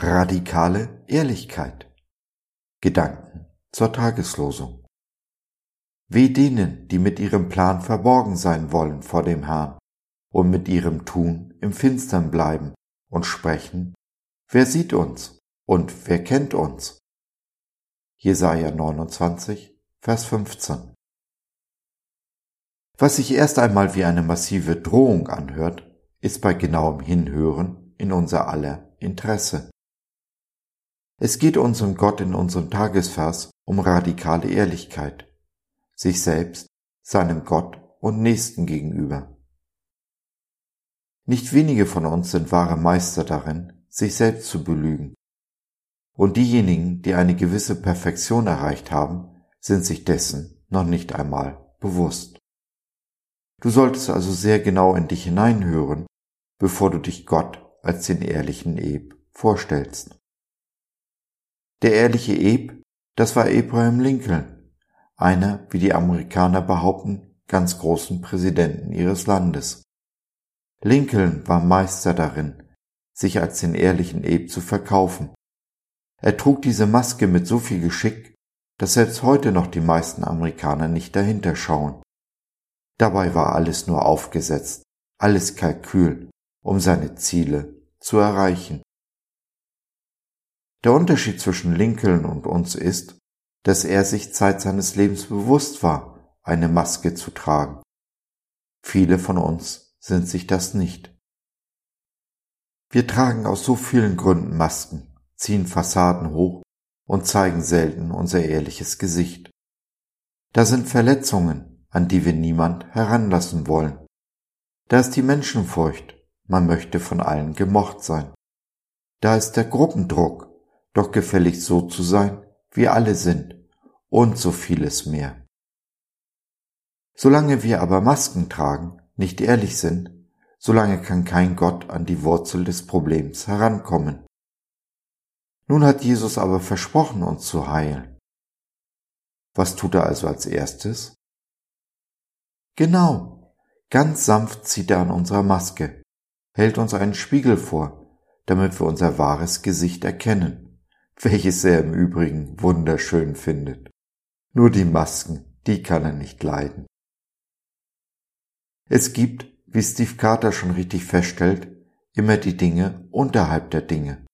Radikale Ehrlichkeit. Gedanken zur Tageslosung. Weh denen, die mit ihrem Plan verborgen sein wollen vor dem Herrn und mit ihrem Tun im Finstern bleiben und sprechen, wer sieht uns und wer kennt uns? Jesaja 29, Vers 15. Was sich erst einmal wie eine massive Drohung anhört, ist bei genauem Hinhören in unser aller Interesse. Es geht unserem Gott in unserem Tagesvers um radikale Ehrlichkeit, sich selbst, seinem Gott und Nächsten gegenüber. Nicht wenige von uns sind wahre Meister darin, sich selbst zu belügen. Und diejenigen, die eine gewisse Perfektion erreicht haben, sind sich dessen noch nicht einmal bewusst. Du solltest also sehr genau in dich hineinhören, bevor du dich Gott als den ehrlichen Eb vorstellst. Der ehrliche Eb, das war Abraham Lincoln, einer, wie die Amerikaner behaupten, ganz großen Präsidenten ihres Landes. Lincoln war Meister darin, sich als den ehrlichen Eb zu verkaufen. Er trug diese Maske mit so viel Geschick, dass selbst heute noch die meisten Amerikaner nicht dahinter schauen. Dabei war alles nur aufgesetzt, alles Kalkül, um seine Ziele zu erreichen. Der Unterschied zwischen Lincoln und uns ist, dass er sich Zeit seines Lebens bewusst war, eine Maske zu tragen. Viele von uns sind sich das nicht. Wir tragen aus so vielen Gründen Masken, ziehen Fassaden hoch und zeigen selten unser ehrliches Gesicht. Da sind Verletzungen, an die wir niemand heranlassen wollen. Da ist die Menschenfurcht, man möchte von allen gemocht sein. Da ist der Gruppendruck, doch gefällig so zu sein, wie alle sind, und so vieles mehr. Solange wir aber Masken tragen, nicht ehrlich sind, solange kann kein Gott an die Wurzel des Problems herankommen. Nun hat Jesus aber versprochen, uns zu heilen. Was tut er also als erstes? Genau. Ganz sanft zieht er an unserer Maske, hält uns einen Spiegel vor, damit wir unser wahres Gesicht erkennen, welches er im Übrigen wunderschön findet. Nur die Masken, die kann er nicht leiden. Es gibt, wie Steve Carter schon richtig feststellt, immer die Dinge unterhalb der Dinge.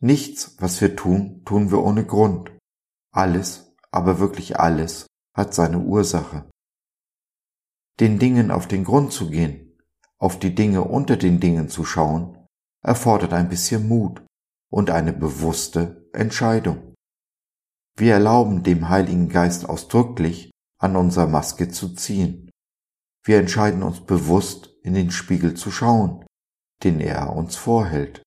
Nichts, was wir tun, tun wir ohne Grund. Alles, aber wirklich alles, hat seine Ursache den Dingen auf den Grund zu gehen, auf die Dinge unter den Dingen zu schauen, erfordert ein bisschen Mut und eine bewusste Entscheidung. Wir erlauben dem Heiligen Geist ausdrücklich, an unserer Maske zu ziehen. Wir entscheiden uns bewusst, in den Spiegel zu schauen, den er uns vorhält.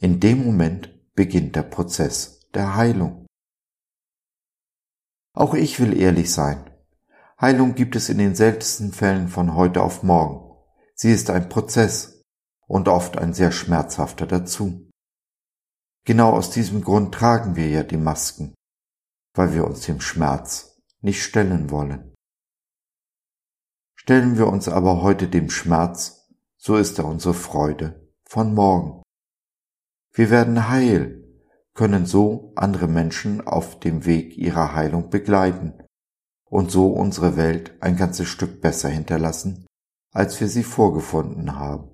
In dem Moment beginnt der Prozess der Heilung. Auch ich will ehrlich sein Heilung gibt es in den seltensten Fällen von heute auf morgen. Sie ist ein Prozess und oft ein sehr schmerzhafter dazu. Genau aus diesem Grund tragen wir ja die Masken, weil wir uns dem Schmerz nicht stellen wollen. Stellen wir uns aber heute dem Schmerz, so ist er unsere Freude von morgen. Wir werden heil, können so andere Menschen auf dem Weg ihrer Heilung begleiten und so unsere Welt ein ganzes Stück besser hinterlassen, als wir sie vorgefunden haben.